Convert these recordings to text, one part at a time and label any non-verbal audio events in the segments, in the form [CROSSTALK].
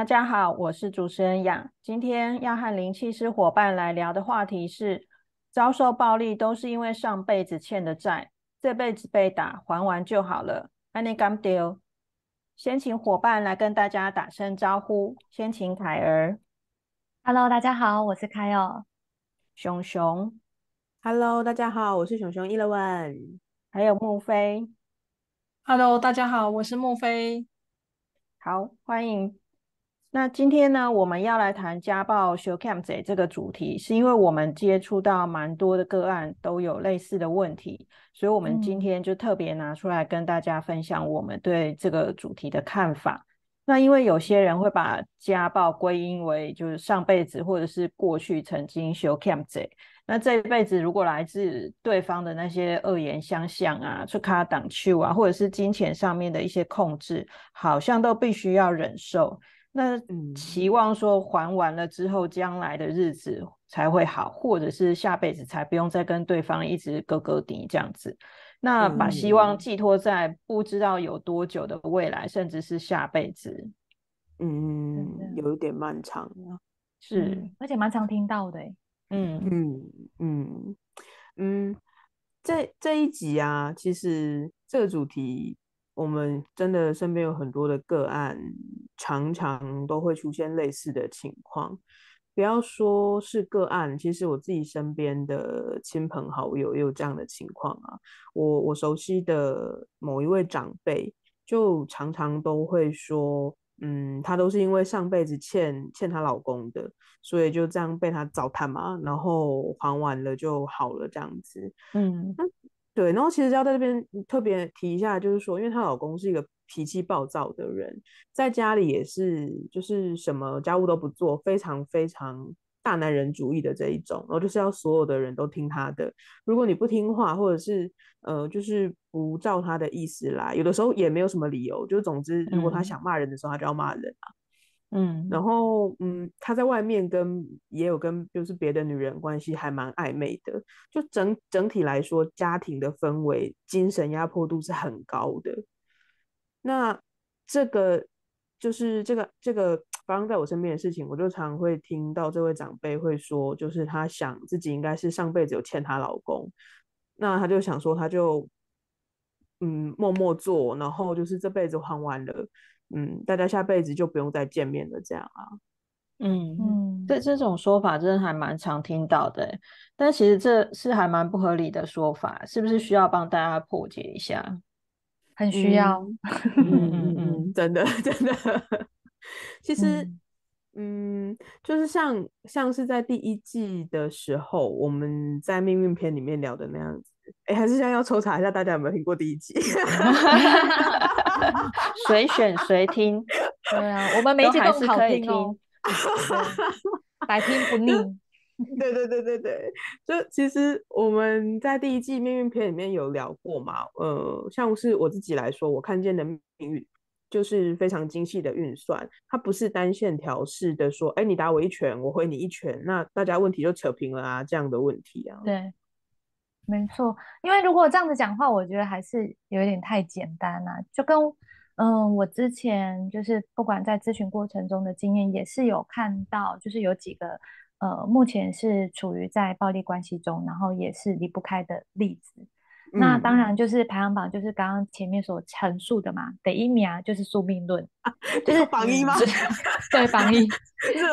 大家好，我是主持人雅。今天要和灵气师伙伴来聊的话题是：遭受暴力都是因为上辈子欠的债，这辈子被打还完就好了。安妮甘丢，先请伙伴来跟大家打声招呼。先请凯儿，Hello，大家好，我是凯尔。熊熊，Hello，大家好，我是熊熊 Eleven。还有木飞，Hello，大家好，我是木飞。好，欢迎。那今天呢，我们要来谈家暴 show cam 这个主题，是因为我们接触到蛮多的个案都有类似的问题，所以我们今天就特别拿出来跟大家分享我们对这个主题的看法。那因为有些人会把家暴归因为就是上辈子或者是过去曾经 show cam 那这一辈子如果来自对方的那些恶言相向啊、出卡挡去啊，或者是金钱上面的一些控制，好像都必须要忍受。那期望说还完了之后，将来的日子才会好，或者是下辈子才不用再跟对方一直勾勾底这样子。那把希望寄托在不知道有多久的未来，甚至是下辈子，嗯，有一点漫长啊。是，而且蛮常听到的。嗯嗯嗯嗯，这这一集啊，其实这个主题。我们真的身边有很多的个案，常常都会出现类似的情况。不要说是个案，其实我自己身边的亲朋好友也有这样的情况啊。我我熟悉的某一位长辈，就常常都会说，嗯，她都是因为上辈子欠欠她老公的，所以就这样被他糟蹋嘛，然后还完了就好了这样子。嗯。对，然后其实要在这边特别提一下，就是说，因为她老公是一个脾气暴躁的人，在家里也是就是什么家务都不做，非常非常大男人主义的这一种，然后就是要所有的人都听他的，如果你不听话，或者是呃就是不照他的意思来，有的时候也没有什么理由，就总之如果他想骂人的时候，他就要骂人啊。嗯，然后嗯，他在外面跟也有跟就是别的女人关系还蛮暧昧的，就整整体来说，家庭的氛围精神压迫度是很高的。那这个就是这个这个发生在我身边的事情，我就常会听到这位长辈会说，就是他想自己应该是上辈子有欠她老公，那他就想说他就嗯默默做，然后就是这辈子还完了。嗯，大家下辈子就不用再见面了，这样啊？嗯嗯，这这种说法真的还蛮常听到的，但其实这是还蛮不合理的说法，是不是需要帮大家破解一下？很需要，[LAUGHS] 嗯嗯嗯，真的 [LAUGHS] 真的，其实。嗯，就是像像是在第一季的时候，我们在命运篇里面聊的那样子。哎，还是现在要抽查一下，大家有没有听过第一季？[LAUGHS] [LAUGHS] 随选随听。[LAUGHS] 对啊，我们每一集都好听哦，百听不 [LAUGHS] 腻。对对对对对，就其实我们在第一季命运篇里面有聊过嘛。呃，像是我自己来说，我看见的命运。就是非常精细的运算，它不是单线条式的说，哎，你打我一拳，我回你一拳，那大家问题就扯平了啊，这样的问题啊。对，没错，因为如果这样子讲话，我觉得还是有点太简单了。就跟嗯，我之前就是不管在咨询过程中的经验，也是有看到，就是有几个呃，目前是处于在暴力关系中，然后也是离不开的例子。那当然就是排行榜，就是刚刚前面所陈述的嘛。第一名啊，就是宿命论，就是榜一吗？[LAUGHS] 对，榜一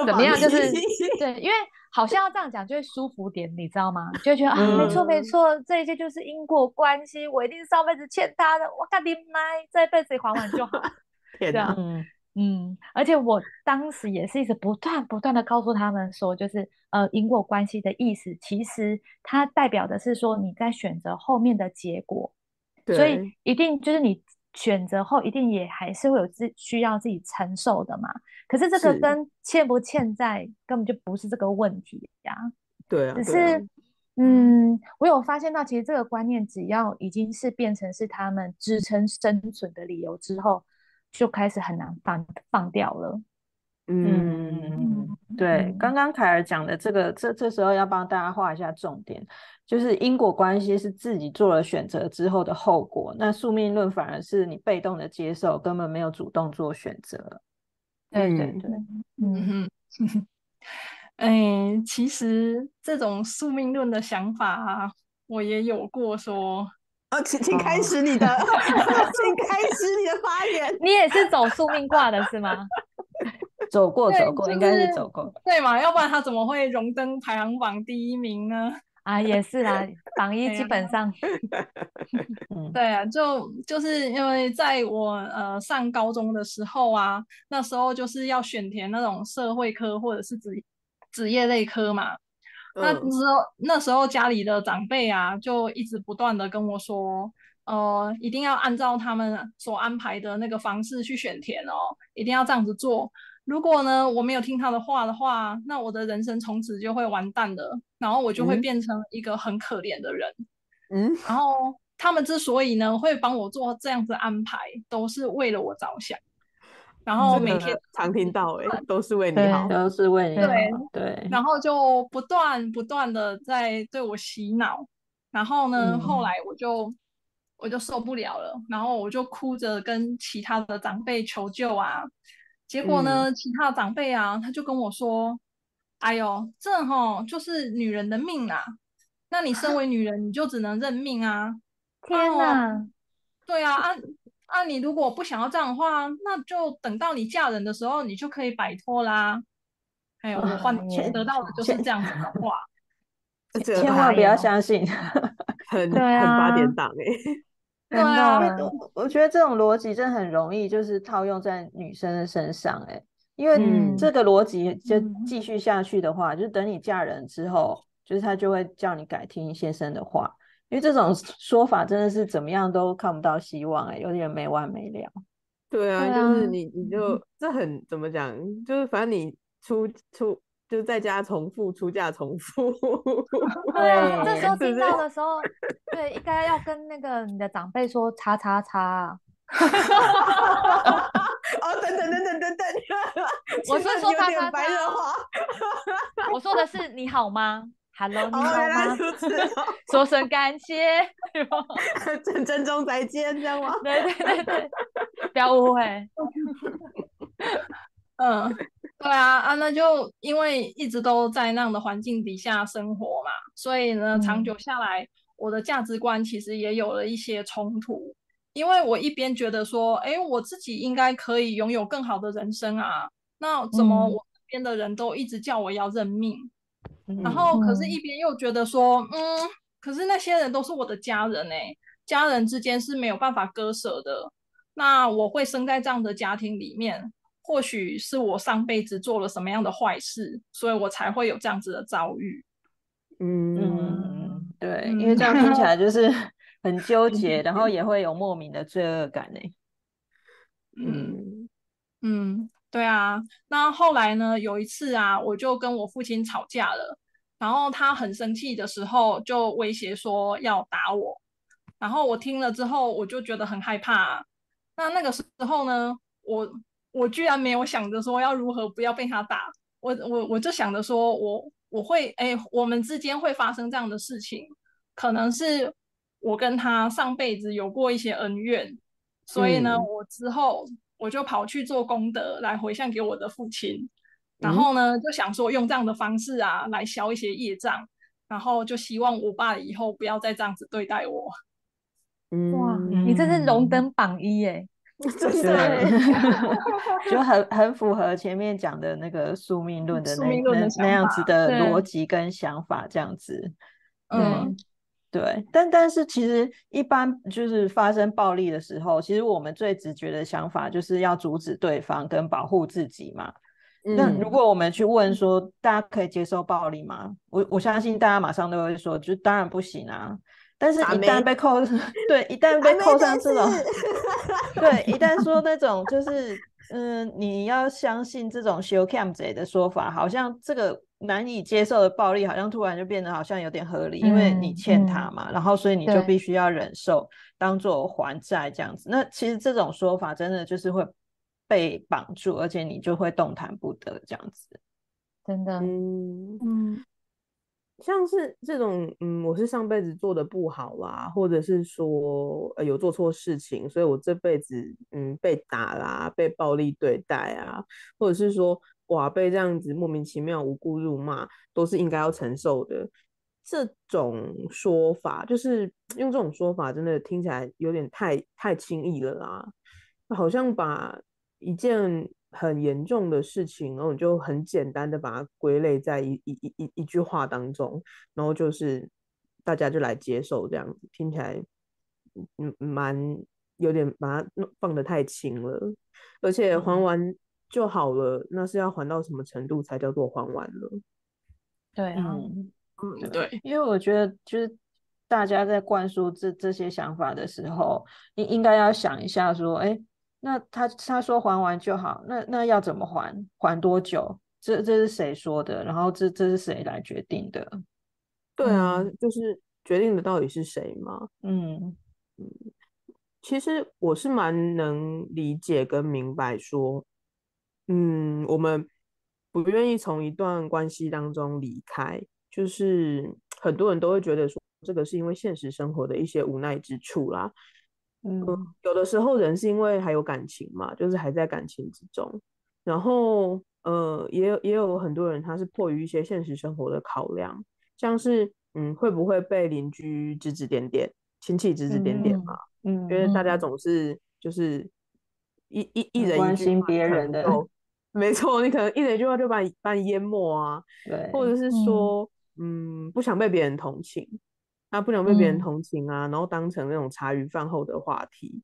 怎么样？就是对，因为好像要这样讲就会舒服点，你知道吗？就会觉得啊，没错没错，这一切就是因果关系，我一定上辈子欠他的，我赶紧买，这一辈子还完就好。[LAUGHS] 天哪！嗯，而且我当时也是一直不断不断的告诉他们说，就是呃因果关系的意思，其实它代表的是说你在选择后面的结果，所以一定就是你选择后，一定也还是会有自需要自己承受的嘛。可是这个跟欠不欠债根本就不是这个问题呀。对啊，只是嗯，我有发现到，其实这个观念只要已经是变成是他们支撑生存的理由之后，就开始很难放放掉了。嗯，对，刚刚凯尔讲的这个，这这时候要帮大家画一下重点，就是因果关系是自己做了选择之后的后果，那宿命论反而是你被动的接受，根本没有主动做选择。对对对，嗯哼，[LAUGHS] 哎，其实这种宿命论的想法啊，我也有过说。哦，请请开始你的，[LAUGHS] 请开始你的发言。[LAUGHS] 你也是走宿命卦的是吗？走 [LAUGHS] 过走过，应该是走过，对嘛？要不然他怎么会荣登排行榜第一名呢？啊，也是啦，榜一基本上，对啊，就就是因为在我呃上高中的时候啊，那时候就是要选填那种社会科或者是职职业类科嘛。那时候那时候家里的长辈啊，就一直不断的跟我说，呃，一定要按照他们所安排的那个方式去选填哦，一定要这样子做。如果呢，我没有听他的话的话，那我的人生从此就会完蛋的，然后我就会变成一个很可怜的人。嗯，然后他们之所以呢会帮我做这样子安排，都是为了我着想。然后每天常听到，哎，都是为你好，都是为你好，对对。然后就不断不断的在对我洗脑，然后呢，后来我就我就受不了了，然后我就哭着跟其他的长辈求救啊。结果呢？其他的长辈啊，他就跟我说：“哎呦，这哈就是女人的命啊！那你身为女人，你就只能认命啊！”天哪！对啊，啊啊！你如果不想要这样的话，那就等到你嫁人的时候，你就可以摆脱啦。哎呦，我换得到的就是这样子的话，[LAUGHS] 千万不要相信，很 [LAUGHS] 很八点档哎。[LAUGHS] 对啊，我觉得这种逻辑真的很容易，就是套用在女生的身上，哎，因为这个逻辑就继续下去的话，就等你嫁人之后，就是他就会叫你改听先生的话，因为这种说法真的是怎么样都看不到希望，哎，有点没完没了。对啊，就是你，你就这很怎么讲，就是反正你出出。就在家重复出嫁重复，[LAUGHS] 对，这时候听到的时候，对，应该要跟那个你的长辈说叉叉叉。[LAUGHS] 哦，等等等等等等，[LAUGHS] 我是说叉叉白热化，我说的是你好吗？Hello，你好吗？[LAUGHS] [LAUGHS] 说声感谢，珍珍重再见，知道吗？[LAUGHS] 对对对对，不要误会。嗯。对啊，啊，那就因为一直都在那样的环境底下生活嘛，所以呢，长久下来，我的价值观其实也有了一些冲突。因为我一边觉得说，哎，我自己应该可以拥有更好的人生啊，那怎么我身边的人都一直叫我要认命？然后，可是一边又觉得说，嗯，可是那些人都是我的家人哎，家人之间是没有办法割舍的。那我会生在这样的家庭里面。或许是我上辈子做了什么样的坏事，所以我才会有这样子的遭遇。嗯，对，因为这样听起来就是 [LAUGHS] 很纠结，然后也会有莫名的罪恶感呢。嗯嗯，对啊。那后来呢？有一次啊，我就跟我父亲吵架了，然后他很生气的时候就威胁说要打我，然后我听了之后我就觉得很害怕。那那个时候呢，我。我居然没有想着说要如何不要被他打，我我我就想着说我我会哎，我们之间会发生这样的事情，可能是我跟他上辈子有过一些恩怨，所以呢，我之后我就跑去做功德来回向给我的父亲，然后呢就想说用这样的方式啊来消一些业障，然后就希望我爸以后不要再这样子对待我。哇，你这是荣登榜一耶！[LAUGHS] 真的，[LAUGHS] 就很很符合前面讲的那个宿命论的那那那样子的逻辑跟想法，这样子。嗯，对。但但是其实一般就是发生暴力的时候，其实我们最直觉的想法就是要阻止对方跟保护自己嘛。那如果我们去问说，大家可以接受暴力吗？我我相信大家马上都会说，就当然不行啊。但是，一旦被扣，[LAUGHS] 对，一旦被扣上这种，[LAUGHS] 对，一旦说那种就是，嗯，你要相信这种 show cam 贼的说法，好像这个难以接受的暴力，好像突然就变得好像有点合理，因为你欠他嘛，然后所以你就必须要忍受，当做还债这样子。那其实这种说法真的就是会被绑住，而且你就会动弹不得这样子。真的，嗯嗯。像是这种，嗯，我是上辈子做的不好啦，或者是说，呃，有做错事情，所以我这辈子，嗯，被打啦，被暴力对待啊，或者是说，哇，被这样子莫名其妙无故辱骂，都是应该要承受的。这种说法，就是用这种说法，真的听起来有点太太轻易了啦，好像把一件。很严重的事情，然后你就很简单的把它归类在一一一一一句话当中，然后就是大家就来接受这样子，听起来嗯蛮有点把它放的太轻了，而且还完就好了，那是要还到什么程度才叫做还完了？对啊，嗯对，因为我觉得就是大家在灌输这这些想法的时候，应应该要想一下说，哎。那他他说还完就好，那那要怎么还？还多久？这这是谁说的？然后这这是谁来决定的？对啊，就是决定的到底是谁嘛？嗯嗯，其实我是蛮能理解跟明白说，嗯，我们不愿意从一段关系当中离开，就是很多人都会觉得说，这个是因为现实生活的一些无奈之处啦。嗯，有的时候人是因为还有感情嘛，就是还在感情之中，然后呃，也有也有很多人他是迫于一些现实生活的考量，像是嗯会不会被邻居指指点点，亲戚指指点点嘛，嗯，因为大家总是就是一一一人关心别人的，没错，你可能一两句话就把你把你淹没啊，对，或者是说嗯不想被别人同情。他不想被别人同情啊，然后当成那种茶余饭后的话题。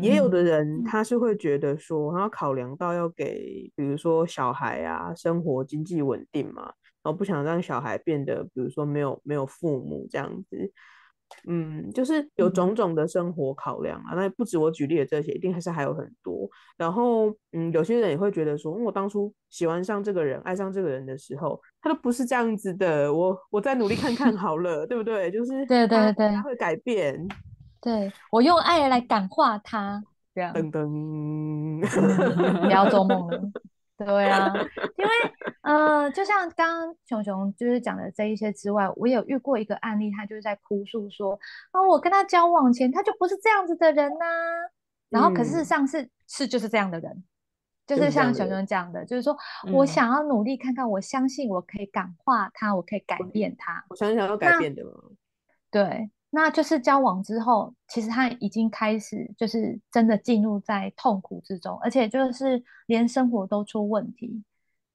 也有的人他是会觉得说，他要考量到要给，比如说小孩啊，生活经济稳定嘛，然后不想让小孩变得，比如说没有没有父母这样子。嗯，就是有种种的生活考量啊，那不止我举例的这些，一定还是还有很多。然后，嗯，有些人也会觉得说，我当初喜欢上这个人，爱上这个人的时候，他都不是这样子的。我我再努力看看好了，对不对？就是对对对，他会改变。对我用爱来感化他，这样。噔噔，不要做梦了。对啊，[LAUGHS] 因为呃，就像刚刚熊熊就是讲的这一些之外，我有遇过一个案例，他就是在哭诉说，啊，我跟他交往前他就不是这样子的人呐，然后可事实上是是就是这样的人，就是像熊熊讲的，就是说我想要努力看看，我相信我可以感化他，我可以改变他，我想想要改变的吗？对。那就是交往之后，其实他已经开始就是真的进入在痛苦之中，而且就是连生活都出问题。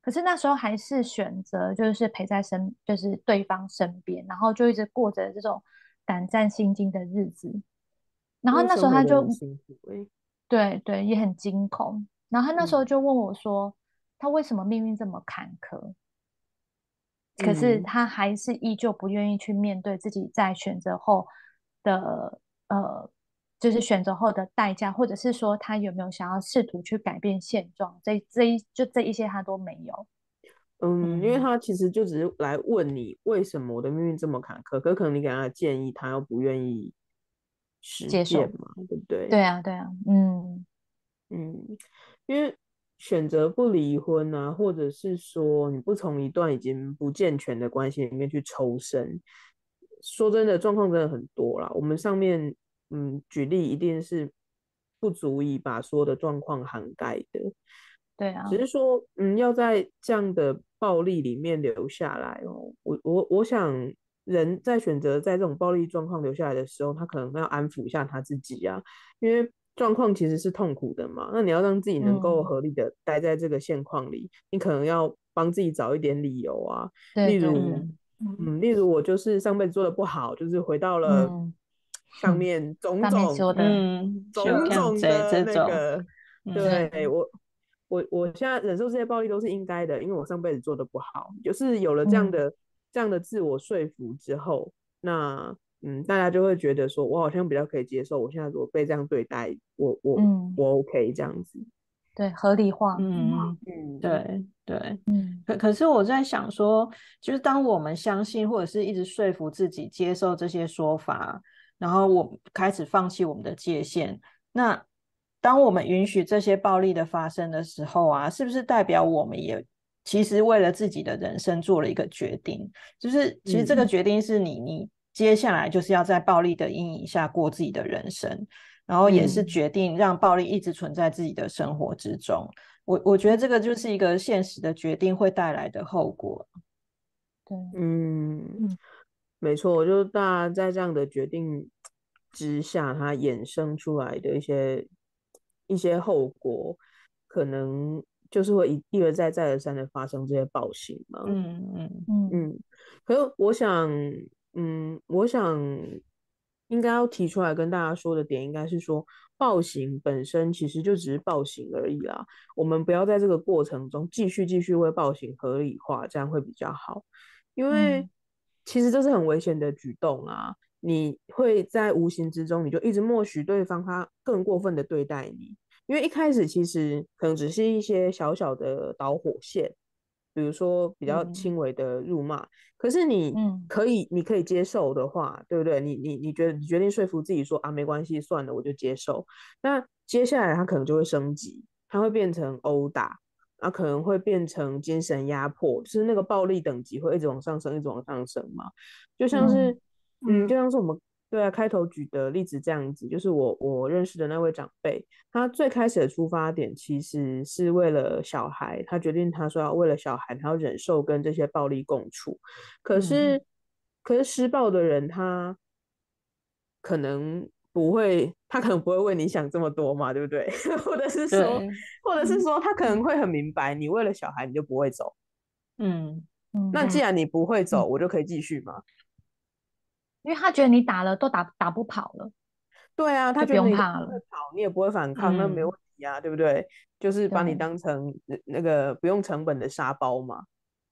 可是那时候还是选择就是陪在身，就是对方身边，然后就一直过着这种胆战心惊的日子。然后那时候他就对对也很惊恐。然后他那时候就问我说：“他为什么命运这么坎坷？”可是他还是依旧不愿意去面对自己在选择后的呃，就是选择后的代价，或者是说他有没有想要试图去改变现状？这这一就这一些他都没有。嗯，因为他其实就只是来问你为什么我的命运这么坎坷，可可能你给他的建议，他又不愿意接受嘛，对不对？对啊，对啊，嗯嗯，因为。选择不离婚啊，或者是说你不从一段已经不健全的关系里面去抽身，说真的，状况真的很多啦。我们上面嗯举例一定是不足以把所有的状况涵盖的，对啊。只是说嗯要在这样的暴力里面留下来哦，我我我想人在选择在这种暴力状况留下来的时候，他可能要安抚一下他自己啊，因为。状况其实是痛苦的嘛，那你要让自己能够合理的待在这个现况里，你可能要帮自己找一点理由啊，例如，嗯，例如我就是上辈子做的不好，就是回到了上面种种，嗯，种种的那个，对。我，我我现在忍受这些暴力都是应该的，因为我上辈子做的不好，就是有了这样的这样的自我说服之后，那嗯，大家就会觉得说，我好像比较可以接受，我现在如果被这样对待，我我、嗯我 OK 这样子。对，合理化。嗯，嗯，对对。嗯可可是我在想说，就是当我们相信或者是一直说服自己接受这些说法，然后我开始放弃我们的界限，那当我们允许这些暴力的发生的时候啊，是不是代表我们也其实为了自己的人生做了一个决定？就是其实这个嗯决定是你你接下来就是要在暴力的阴影下过自己的人生。然后也是嗯决定让暴力一直存在自己的生活之中，我我觉得这个就是一个现实的决定会带来的后果。对，嗯嗯，没错，就是大家在这样的决定之下，它衍生出来的一些一些后果，可能就是会一一而再再而三的发生这些暴行嘛。嗯嗯嗯嗯，可是我想，嗯，我想应该要提出来跟大家说的点，应该是说暴行本身其实就只是暴行而已啦。我们不要在这个过程中继续继续为暴行合理化，这样会比较好。因为嗯其实这是很危险的举动啊！你会在无形之中，你就一直默许对方他更过分的对待你。因为一开始其实可能只是一些小小的导火线，比如说比较嗯轻微的辱骂，可是你嗯可以你可以接受的话，对不对？你你你觉得你决定说服自己说啊没关系，算了，我就接受。那接下来他可能就会升级，他会变成殴打，啊，可能会变成精神压迫，就是那个暴力等级会一直往上升，一直往上升嘛。就像是，嗯，嗯就像是我们对啊开头举的例子这样子，就是我我认识的那位长辈，他最开始的出发点其实是为了小孩，他决定他说要为了小孩，他要忍受跟这些暴力共处。可是，可是施暴的人他可能不会，他可能不会为你想这么多嘛，对不对？[LAUGHS] 或者是说，或者是说，他可能会很明白，你为了小孩你就不会走。嗯嗯，那既然你不会走，嗯我就可以继续嘛。因为他觉得你打了都打打不跑了，对啊，他觉得你不会跑，你也不会反抗，那没嗯问题啊，对不对？就是把你对当成那那个不用成本的沙包嘛。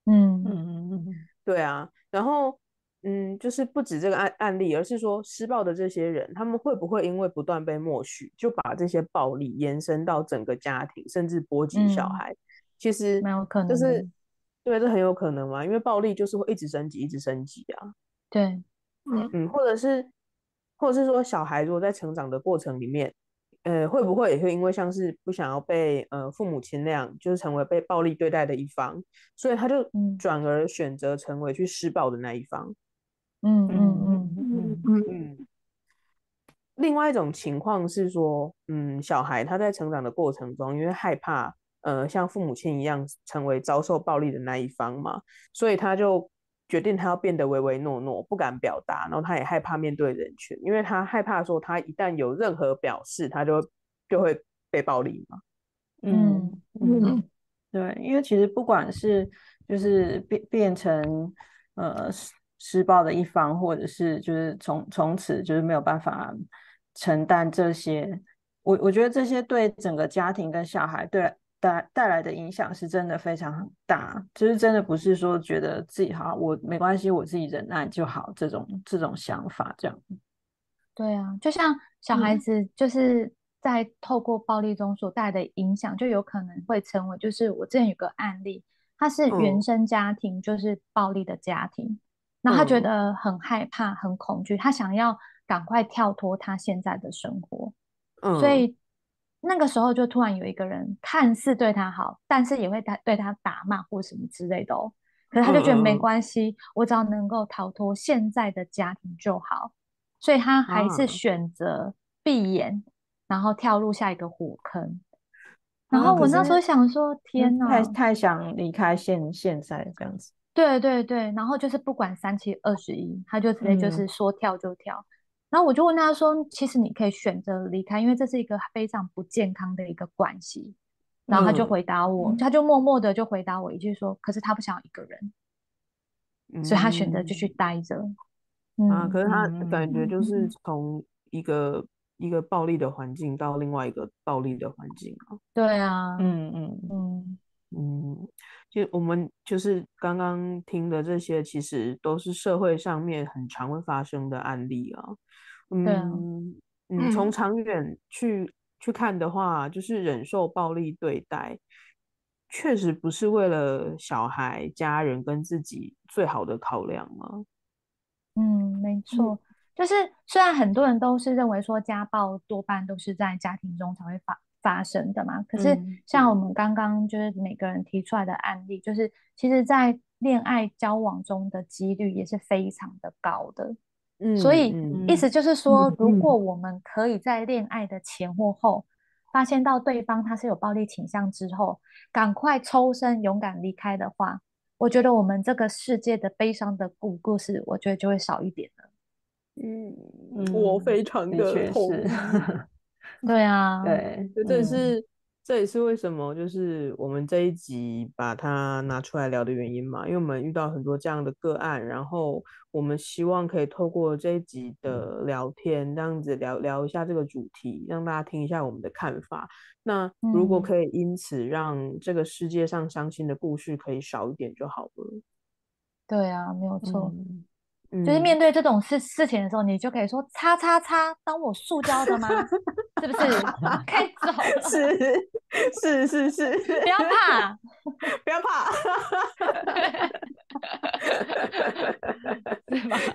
嗯嗯嗯对啊，然后嗯，就是不止这个案案例，而是说施暴的这些人，他们会不会因为不断被默许，就把这些暴力延伸到整个家庭，甚至波及小嗯孩？其实蛮有可能就是对，这很有可能嘛，因为暴力就是会一直升级，一直升级啊。对，嗯，或者是，或者是说，小孩如果在成长的过程里面，呃，会不会也会因为像是不想要被呃父母亲那样，就是成为被暴力对待的一方，所以他就嗯。转而选择成为去施暴的那一方。嗯嗯嗯嗯嗯。嗯嗯，另外一种情况是说，嗯，小孩他在成长的过程中，因为害怕，呃，像父母亲一样成为遭受暴力的那一方嘛，所以他就决定他要变得唯唯诺诺，不敢表达，然后他也害怕面对人群，因为他害怕说他一旦有任何表示，他就就会被暴力嘛。嗯嗯，对，因为其实不管是就是变变成呃施施暴的一方，或者是就是从从此就是没有办法承担这些，我我觉得这些对整个家庭跟小孩对带带来的影响是真的非常大，就是真的不是说觉得自己好，我没关系，我自己忍耐就好这种这种想法这样。对啊，就像小孩嗯。子就是在透过暴力中所带来的影响，就有可能会成为，就是我之前有个案例，他是原嗯。生家庭就是暴力的家庭，那他觉嗯。得很害怕、很恐惧，他想要赶快跳脱他现在的生活，所嗯。以那个时候就突然有一个人看似对他好，但是也会打对他打骂或什么之类的哦。可是他就觉得没关系，我只要能够逃脱现在的家庭就好，所以他还是啊选择闭眼，然后跳入下一个火坑。然后我那时候想说，天太呐，太想离开现现在这样子。对对对，然后就是不管三七二十一，他就直接就是嗯说跳就跳。然后我就问他说，其实你可以选择离开，因为这是一个非常不健康的一个关系。然后他就嗯回答我，嗯他就默默的就回答我一句说，可是他不想要一个人，所以他选择继续嗯待着。啊，嗯可是他嗯感觉嗯就是嗯从一个一个暴力的环境到另外一个暴力的环境啊。对啊，嗯嗯嗯，嗯，嗯，就我们就是刚刚听的这些，其实都是社会上面很常会发生的案例啊。嗯嗯，从长远去去看的话，就是忍受暴力对待，确实不是为了小孩、家人跟自己最好的考量吗？嗯，没错，就是虽然很多人都是认为说家暴多半都是在家庭中才会发发生的嘛，可是像我们刚刚就是每个人提出来的案例，就是其实在恋爱交往中的几率也是非常的高的。所以意思就是说，如果我们可以在恋爱的前或后发现到对方他是有暴力倾向之后，赶快抽身勇敢离开的话，我觉得我们这个世界的悲伤的故故事，我觉得就会少一点了。嗯，我非常的同意。[LAUGHS] 对啊，对，这是。这也是为什么，就是我们这一集把它拿出来聊的原因嘛，因为我们遇到很多这样的个案，然后我们希望可以透过这一集的聊天，这样子聊聊一下这个主题，让大家听一下我们的看法。那如果可以因此让这个世界上伤心的故事可以少一点就好了。对啊，没有错。就是面对这种事事情的时候，你就可以说“叉叉叉”，当我塑胶的吗？是不是？可以走了。是是是是，[LAUGHS] [LAUGHS] 不要怕，不要怕。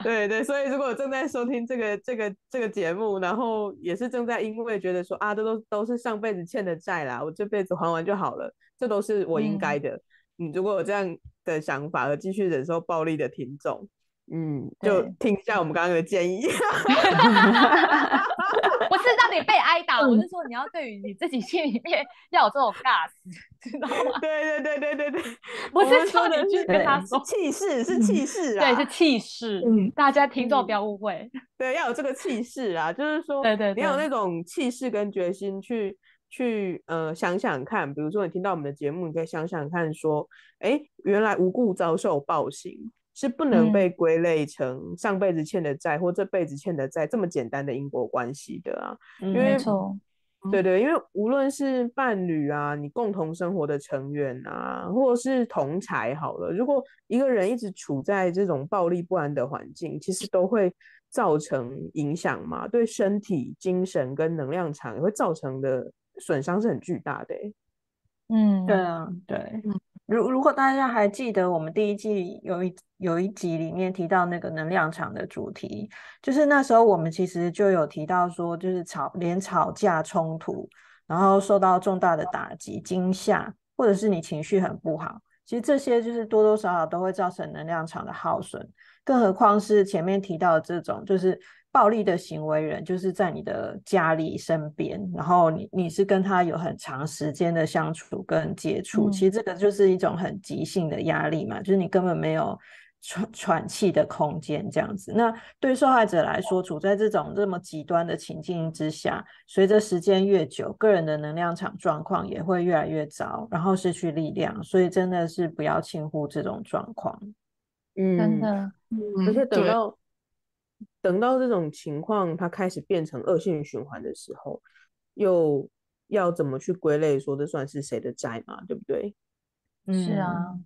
对对，所以如果正在收听这个这个这个节目，然后也是正在因为觉得说啊，这都都是上辈子欠的债啦，我这辈子还完就好了，这都是我应该的。你如果有这样的想法而继续忍受暴力的听众。嗯，就听一下我们刚刚的建议。[LAUGHS] 不是让你被挨打，我是说你要对于你自己心里面要有这种 gas，知道吗？对对对对对对，不是说你去跟他说气势是气势啊，对，是气势。嗯，大家听众不要误会。对，要有这个气势啊，就是说，对对，你有那种气势跟决心去去呃想想看，比如说你听到我们的节目，你可以想想看，说，哎，原来无故遭受暴行。是不能被归类成上辈子欠的债或这辈子欠的债这么简单的因果关系的啊，因为对对，因为无论是伴侣啊，你共同生活的成员啊，或者是同才好了，如果一个人一直处在这种暴力不安的环境，其实都会造成影响嘛，对身体、精神跟能量场也会造成的损伤是很巨大的。嗯，对啊，对。如如果大家还记得，我们第一季有一有一集里面提到那个能量场的主题，就是那时候我们其实就有提到说，就是吵连吵架冲突，然后受到重大的打击惊吓，或者是你情绪很不好，其实这些就是多多少少都会造成能量场的耗损，更何况是前面提到的这种就是。暴力的行为人就是在你的家里身边，然后你你是跟他有很长时间的相处跟接触，其实这个就是一种很急性的压力嘛，就是你根本没有喘喘气的空间这样子。那对受害者来说，处在这种这么极端的情境之下，随着时间越久，个人的能量场状况也会越来越糟，然后失去力量，所以真的是不要轻忽这种状况。嗯，真的，而且等到。等到这种情况它开始变成恶性循环的时候，又要怎么去归类说这算是谁的债嘛？对不对？是啊，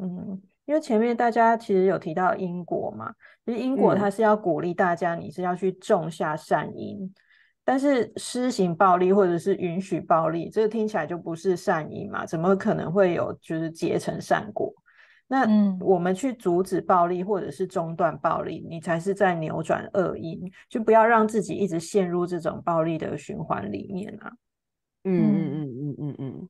嗯，因为前面大家其实有提到因果嘛，其实因果它是要鼓励大家，你是要去种下善因，但是施行暴力或者是允许暴力，这个听起来就不是善因嘛？怎么可能会有就是结成善果？那我们去阻止暴力，或者是中断暴力，你才是在扭转恶因，就不要让自己一直陷入这种暴力的循环里面啊。嗯嗯嗯嗯嗯嗯。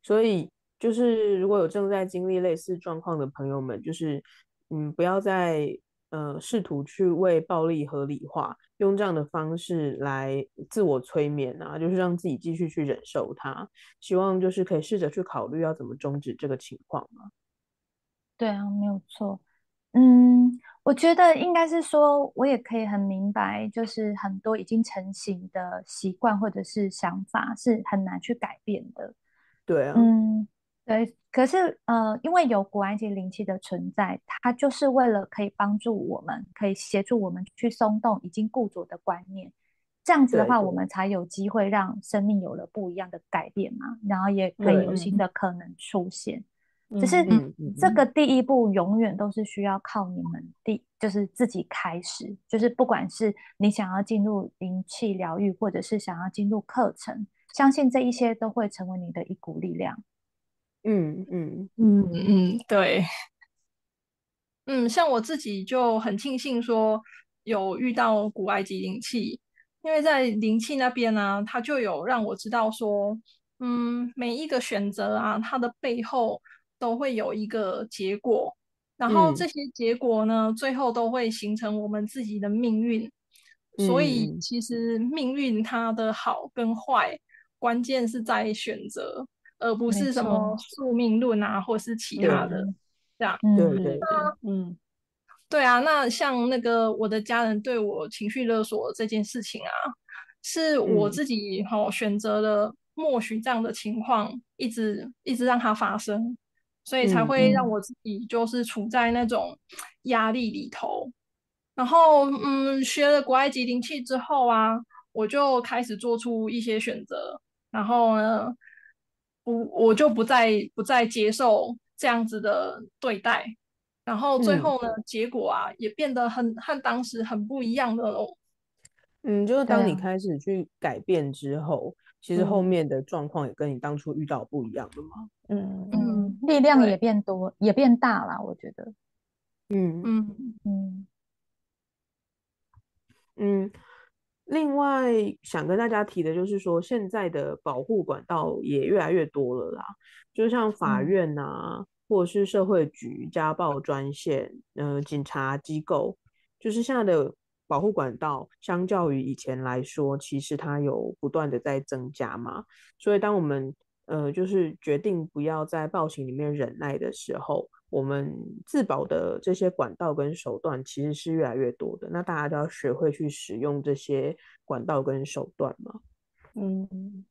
所以就是如果有正在经历类似状况的朋友们，就是嗯，不要再呃试图去为暴力合理化，用这样的方式来自我催眠啊，就是让自己继续去忍受它。希望就是可以试着去考虑要怎么终止这个情况嘛。对啊，没有错。嗯，我觉得应该是说，我也可以很明白，就是很多已经成型的习惯或者是想法是很难去改变的。对啊，嗯，对。可是呃，因为有古埃及灵气的存在，它就是为了可以帮助我们，可以协助我们去松动已经固着的观念，这样子的话，对对我们才有机会让生命有了不一样的改变嘛，然后也可以有新的可能出现。只是这个第一步永远都是需要靠你们第，就是自己开始，就是不管是你想要进入灵气疗愈，或者是想要进入课程，相信这一些都会成为你的一股力量。嗯嗯。嗯嗯，对，嗯，像我自己就很庆幸说有遇到古埃及灵气，因为在灵气那边呢、它就有让我知道说，嗯，每一个选择啊，它的背后都会有一个结果，然后嗯。这些结果呢，最后都会形成我们自己的命运。所以嗯。其实命运它的好跟坏，关键是在选择，而不是什么宿命论啊，或是其他的嗯这样。嗯，对对。对，嗯。对啊，那像那个我的家人对我情绪勒索这件事情啊，是我嗯。自己哈、选择了默许这样的情况，一直一直让它发生，所以才会让我自己就是处在那种压力里头。然后，嗯，学了古埃及灵气之后啊，我就开始做出一些选择，然后呢，不，我就不再不再接受这样子的对待，然后最嗯。后呢，结果啊也变得很和当时很不一样的哦。嗯，就是当你开始去改变之后，其实后嗯面的状况也跟你当初遇到不一样了嘛。嗯嗯嗯，力量也变多，也变大了，我觉得。嗯嗯嗯嗯，另外想跟大家提的就是说，现在的保护管道也越来越多了啦，就像法嗯院啊、或者是社会局、家暴专线、呃，警察机构，就是现在的保护管道，相较于以前来说，其实它有不断的在增加嘛。所以当我们呃，就是决定不要在暴行里面忍耐的时候，我们自保的这些管道跟手段其实是越来越多的。那大家都要学会去使用这些管道跟手段嘛。嗯，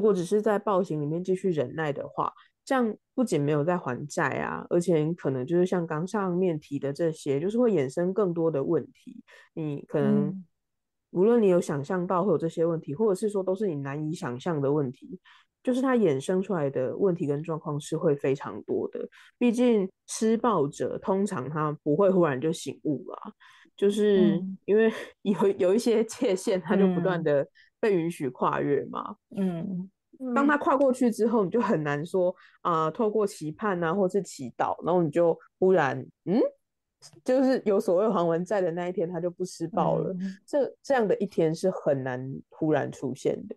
如果只是在暴行里面继续忍耐的话，这样不仅没有在还债啊，而且可能就是像刚上面提的这些，就是会衍生更多的问题。你可能嗯无论你有想象到会有这些问题，或者是说都是你难以想象的问题，就是它衍生出来的问题跟状况是会非常多的。毕竟施暴者通常他不会忽然就醒悟啦，就是嗯因为 [LAUGHS] 有有一些界限，他就不断嗯的被允许跨越嘛。嗯当他跨过去之后，你就很难说啊、呃透过期盼啊，或是祈祷，然后你就忽然嗯，就是有所谓黄文在的那一天，他就不施暴了。嗯这这样的一天是很难忽然出现的。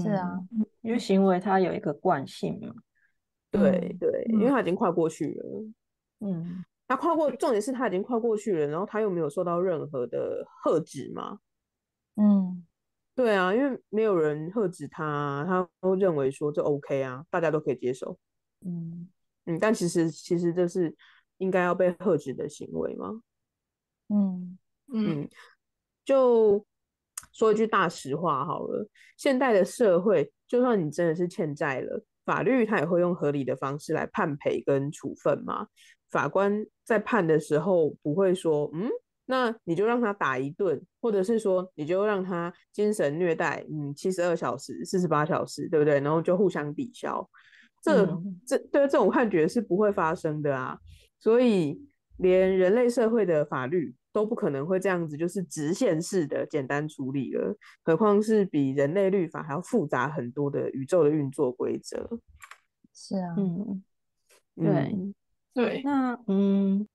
是啊，嗯因为行为它有一个惯性嘛。嗯对对，因为嗯他已经跨过去了。嗯他跨过，重点是他已经跨过去了，然后他又没有受到任何的喝止嘛。嗯对啊，因为没有人喝止他，他都认为说这 OK 啊，大家都可以接受。嗯嗯，但其实其实这是应该要被喝止的行为嘛。嗯嗯嗯，就说一句大实话好了，现代的社会，就算你真的是欠债了，法律它也会用合理的方式来判赔跟处分嘛。法官在判的时候不会说，嗯，那你就让他打一顿，或者是说你就让他精神虐待，嗯，七十二小时、四十八小时，对不对？然后就互相抵消。这嗯这对这种判决是不会发生的啊，所以连人类社会的法律都不可能会这样子，就是直线式的简单处理了，何况是比人类律法还要复杂很多的宇宙的运作规则。是啊，嗯，对。嗯对，那嗯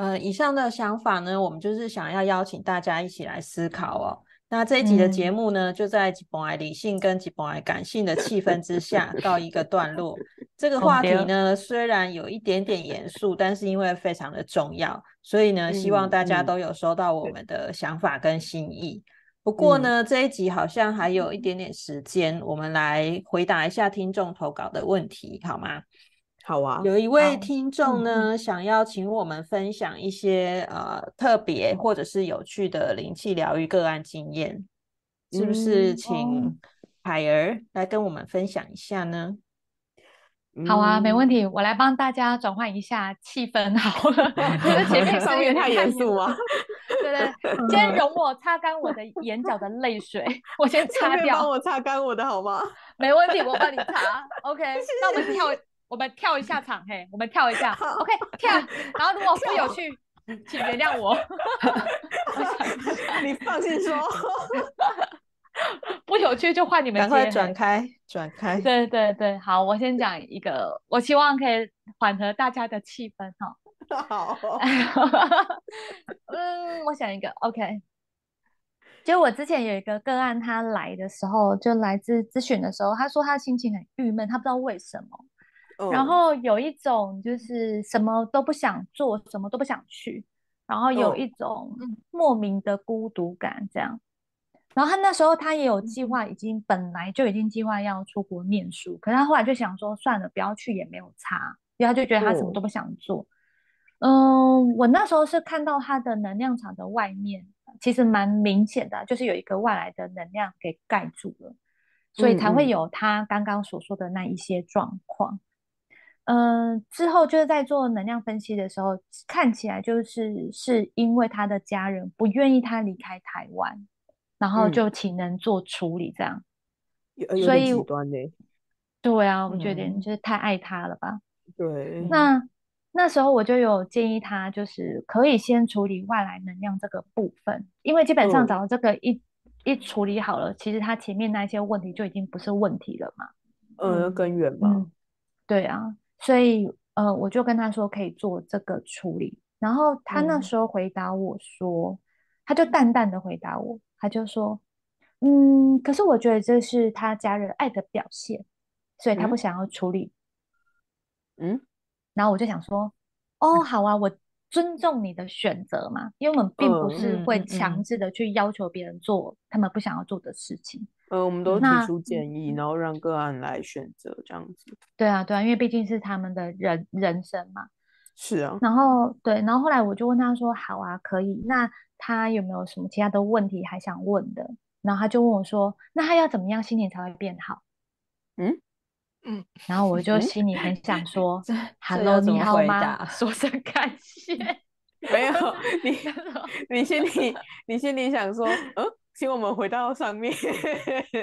呃，以上的想法呢，我们就是想要邀请大家一起来思考哦。那这一集的节嗯目呢，就在几本来理性跟几本来感性的气氛之下告一个段落。这个哦话题呢，虽然有一点点严肃，但是因为非常的重要，所以呢，希望嗯大家嗯都有收到我们的想法跟心意。不过嗯呢，这一集好像还有一点点时间，我们来回答一下听众投稿的问题，好吗？好啊，有一位好听众嗯呢，想要请我们分享一些呃特别或者是有趣的灵气疗愈个案经验，是不是嗯请海儿来跟我们分享一下呢？好啊，没问嗯。题，我来帮大家转换一下气氛好了，[LAUGHS] 前面上 [LAUGHS] 面太严肃吗？对，对对，[LAUGHS] 先容我擦干我的眼角的泪水，我先擦掉。帮我擦干我的好吗？没问题，我帮你擦。OK，那我们跳，我们跳一下 [LAUGHS] 场，嘿，我们跳一下。OK，跳。然后如果不有趣，请原谅我。你放心说。不有趣就换你们。赶快转开，转开。对对对，好，我先讲一个，我希望可以缓和大家的气氛哈。[LAUGHS] 好。[LAUGHS] 嗯，我想一个，OK。就我之前有一个个案，他来的时候就来自咨询的时候，他说他心情很郁闷，他不知道为什么，然后有一种就是什么都不想做，什么都不想去，然后有一种莫名的孤独感，这样。然后他那时候他也有计划，已经本来就已经计划要出国念书，可是他后来就想说算了，不要去也没有差，因为他就觉得他什么都不想做。嗯，我那时候是看到他的能量场的外面，其实蛮明显的，就是有一个外来的能量给盖住了，所以才会有他刚刚所说的那一些状况。嗯，之后就是在做能量分析的时候，看起来就是是因为他的家人不愿意他离开台湾。然后就请人做处理，这样，所以极端呢？对啊，我觉得就是太爱他了吧？对。那那时候我就有建议他，就是可以先处理外来能量这个部分，因为基本上找到这个一一处理好了，其实他前面那些问题就已经不是问题了嘛。呃，根源嘛。对啊，所以呃，我就跟他说可以做这个处理，然后他那时候回答我说，他就淡淡的回答我。他就说：“嗯，可是我觉得这是他家人爱的表现，所以他不想要处理。”嗯，然后我就想说：“哦，好啊，我尊重你的选择嘛，因为我们并不是会强制的去要求别人做他们不想要做的事情。呃，我们都提出建议，然后让个案来选择这样子。对啊，对啊，因为毕竟是他们的人人生嘛。是啊。然后对，然后后来我就问他说：‘好啊，可以。’那。”他有没有什么其他的问题还想问的？然后他就问我说：“那他要怎么样心情才会变好？”嗯嗯，然后我就心里很想说：[LAUGHS] “Hello，你好吗？”说声感谢。没有你，你心里你心里想说：“ [LAUGHS] 嗯，请我们回到上面，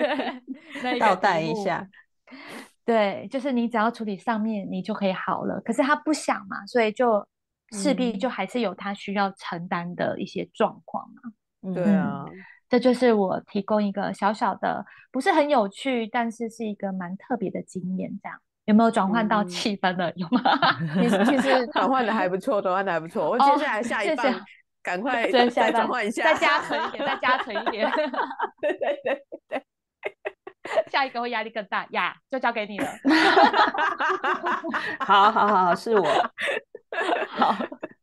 [LAUGHS] 倒带一下。[LAUGHS] ”对，就是你只要处理上面，你就可以好了。可是他不想嘛，所以就。势必就还是有他需要承担的一些状况嘛。对啊，这就是我提供一个小小的，不是很有趣，但是是一个蛮特别的经验。这样有没有转换到气氛了？有吗？[LAUGHS] 其实转换的还不错，转换的还不错。我接下来下一半赶快 [LAUGHS] 再转换一下，再加成一点，再加成一点。对对对对，下一个会压力更大呀，就交给你了。[LAUGHS] [LAUGHS] 好好好，是我。好，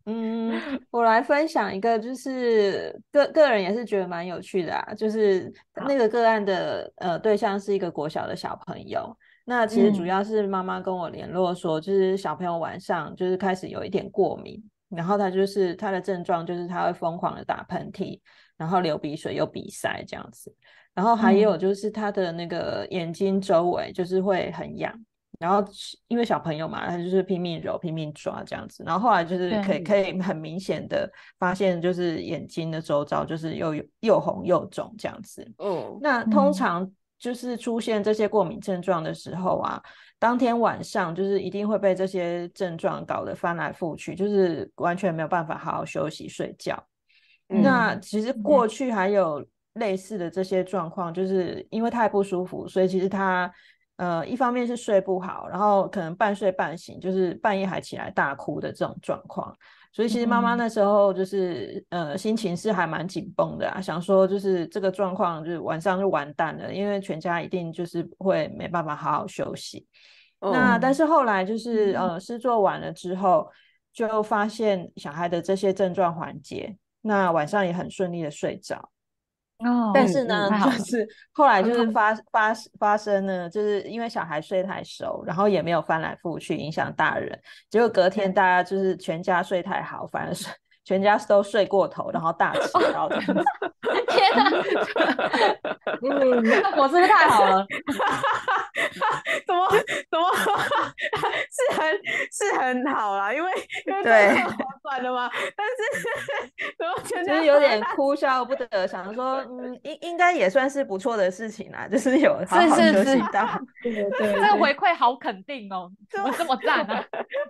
嗯，我来分享一个，就是个个人也是觉得蛮有趣的啊，就是那个个案的呃对象是一个国小的小朋友，那其实主要是妈妈跟我联络说，就是小朋友晚上就是开始有一点过敏，然后他就是他的症状就是他会疯狂的打喷嚏，然后流鼻水又鼻塞这样子，然后还有就是他的那个眼睛周围就是会很痒。然后因为小朋友嘛，他就是拼命揉、拼命抓这样子。然后后来就是可以可以很明显的发现，就是眼睛的周遭就是又又红又肿这样子。嗯，那通常就是出现这些过敏症状的时候啊，当天晚上就是一定会被这些症状搞得翻来覆去，就是完全没有办法好好休息睡觉。那其实过去还有类似的这些状况，就是因为太不舒服，所以其实他。呃，一方面是睡不好，然后可能半睡半醒，就是半夜还起来大哭的这种状况。所以其实妈妈那时候就是呃心情是还蛮紧绷的啊，想说就是这个状况就是晚上就完蛋了，因为全家一定就是会没办法好好休息。那但是后来就是呃试做完了之后，就发现小孩的这些症状缓解，那晚上也很顺利的睡着。哦，但是呢，就是后来就是发发发生呢，就是因为小孩睡太熟，然后也没有翻来覆去影响大人，结果隔天大家就是全家睡太好，反而是全家都睡过头，然后大迟到的。天哪！[LAUGHS] 嗯，我是不是太好了？[LAUGHS] 怎么怎么 [LAUGHS] 是很是很好啦？因为因为太划算了嘛。但是怎么觉就是有点哭笑不得，想说，嗯，应应该也算是不错的事情啦，就是有好好休息到，对对，这个回馈好肯定哦，怎么这么赞啊？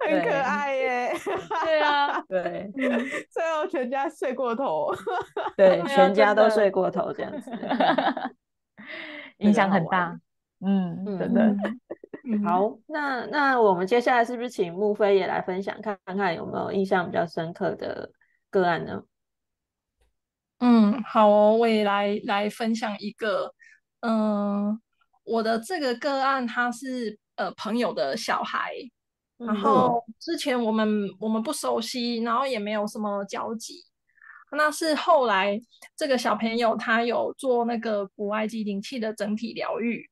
很可爱耶，对啊，对，最后全家睡过头，对，[LAUGHS] 全家都睡过头这样子，[LAUGHS] 影响很大，嗯，真的。[LAUGHS] 好，那那我们接下来是不是请木飞也来分享，看看有没有印象比较深刻的个案呢？嗯，好哦，我也来来分享一个，嗯，我的这个个案他是呃朋友的小孩，然后之前我们我们不熟悉，然后也没有什么交集，那是后来这个小朋友他有做那个古埃及灵气的整体疗愈。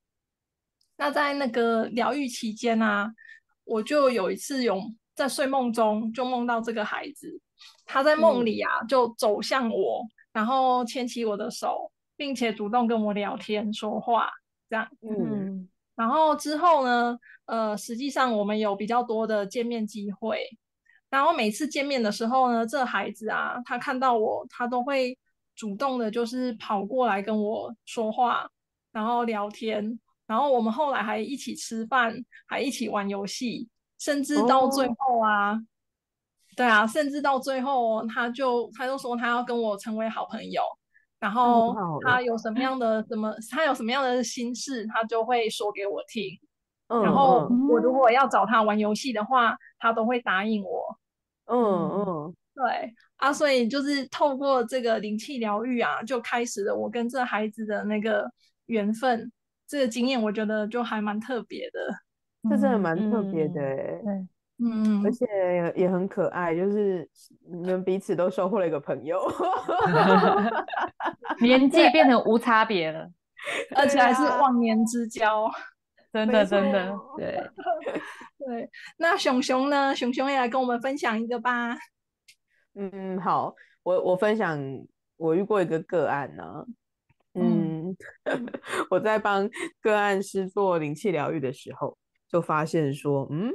那在那个疗愈期间呢，我就有一次有在睡梦中就梦到这个孩子，他在梦里啊就走向我，然后牵起我的手，并且主动跟我聊天说话，这样。嗯。然后之后呢，呃，实际上我们有比较多的见面机会，然后每次见面的时候呢，这孩子啊，他看到我，他都会主动的，就是跑过来跟我说话，然后聊天。然后我们后来还一起吃饭，还一起玩游戏，甚至到最后啊，对啊，甚至到最后，他就他就说他要跟我成为好朋友，然后他有什么样的什么，他有什么样的心事，他就会说给我听。然后我如果要找他玩游戏的话，他都会答应我。嗯嗯，对啊，所以就是透过这个灵气疗愈啊，就开始了我跟这孩子的那个缘分。这个经验我觉得就还蛮特别的，这真的蛮特别的，对，嗯，而且也很可爱，就是你们彼此都收获了一个朋友 [LAUGHS] [LAUGHS] 年纪变成无差别了，而且还是忘年之交，真的真的，对 [LAUGHS] 对。那熊熊呢？熊熊也来跟我们分享一个吧。嗯，好，我我分享我遇过一个个案呢。嗯，[LAUGHS] 我在帮个案师做灵气疗愈的时候，就发现说，嗯，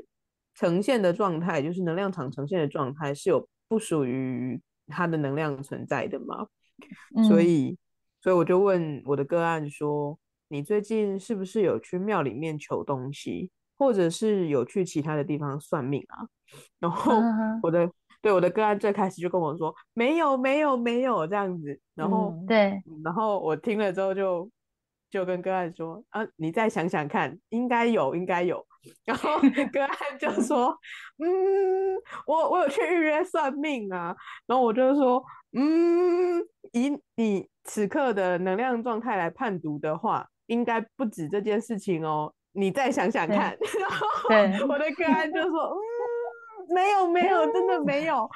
呈现的状态就是能量场呈现的状态是有不属于它的能量存在的嘛？所以，所以我就问我的个案说，你最近是不是有去庙里面求东西，或者是有去其他的地方算命啊？[LAUGHS] 然后我的。对我的个案最开始就跟我说没有没有没有这样子，然后对，然后我听了之后就就跟个案说啊，你再想想看，应该有应该有，[LAUGHS] 然后 [LAUGHS] 个案就说嗯，我我有去预约算命啊，然后我就说嗯，以你此刻的能量状态来判读的话，应该不止这件事情哦，你再想想看，[LAUGHS] 对，我的个案就说嗯。没有没有，真的 [LAUGHS] 没有。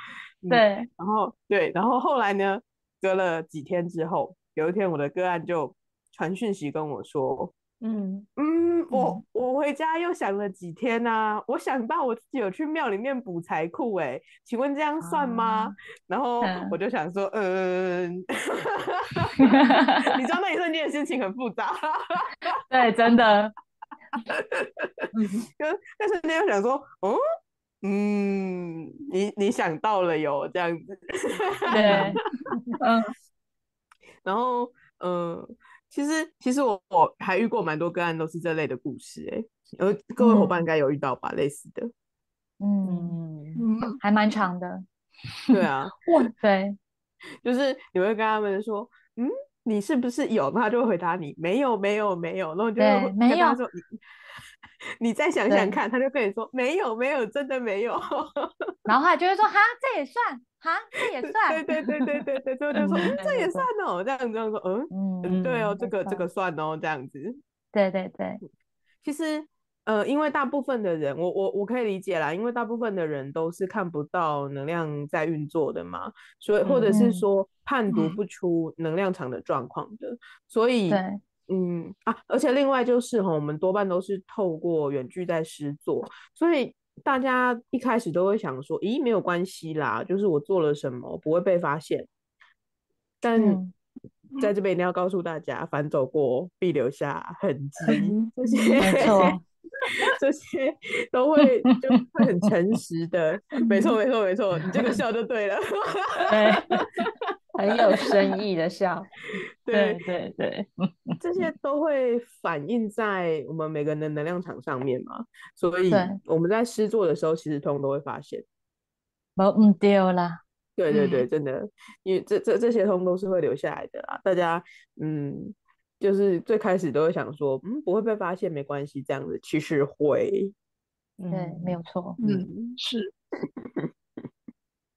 对，然后对，然后后来呢？隔了几天之后，有一天我的个案就传讯息跟我说：“嗯嗯，我我回家又想了几天呢，我想到我自己有去庙里面补财库，哎，请问这样算吗？”然后我就想说：“嗯，[LAUGHS] 你知道那一瞬间的心情很复杂。”对，真的。[LAUGHS] 嗯，但是那又想说：“嗯。”嗯，你你想到了有这样子，[LAUGHS] 对，嗯，然后嗯，其实其实我我还遇过蛮多个案都是这类的故事，哎，有，各位伙伴应该有遇到吧，类似的，嗯嗯，还蛮长的，对啊，[LAUGHS] 哇对，就是你会跟他们说，嗯，你是不是有？他就会回答你没有没有没有，然后就没有说。[LAUGHS] 你再想想看，他就跟你说没有没有，真的没有。[LAUGHS] 然后他就会说哈，这也算哈，这也算。对对对对对对，最后 [LAUGHS] 就说这也算哦，这样这样说，嗯嗯，对哦，这个这个算哦，这样子。对对对，其实呃，因为大部分的人，我我我可以理解啦，因为大部分的人都是看不到能量在运作的嘛，所以或者是说判读不出能量场的状况的，所以。嗯啊，而且另外就是哈，我们多半都是透过远距在施作，所以大家一开始都会想说，咦，没有关系啦，就是我做了什么不会被发现。但在这边一定要告诉大家，反走过必留下痕迹，这些没错，[LAUGHS] 这些都会就会很诚实的，[LAUGHS] 没错没错没错，你这个笑就对了，[LAUGHS] 对，很有深意的笑。[LAUGHS] 对对对，这些都会反映在我们每个人的能量场上面嘛，所以我们在诗作的时候，其实通通都会发现。没唔丢啦。对对对，嗯真的，因为这这这些通都是会留下来的啦。大家嗯，就是最开始都会想说，嗯，不会被发现，没关系，这样子，其实会。对，没有错。嗯，嗯，是，[LAUGHS]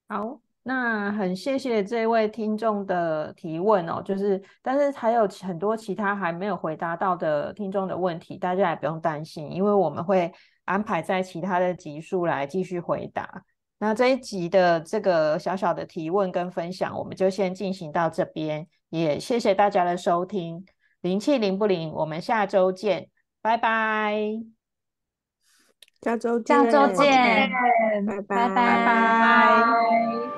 好，那很谢谢这位听众的提问哦，就是，但是还有很多其他还没有回答到的听众的问题，大家也不用担心，因为我们会安排在其他的集数来继续回答。那这一集的这个小小的提问跟分享，我们就先进行到这边，也谢谢大家的收听。灵气灵不灵？我们下周见，拜拜，下周下周见，见，拜拜拜拜。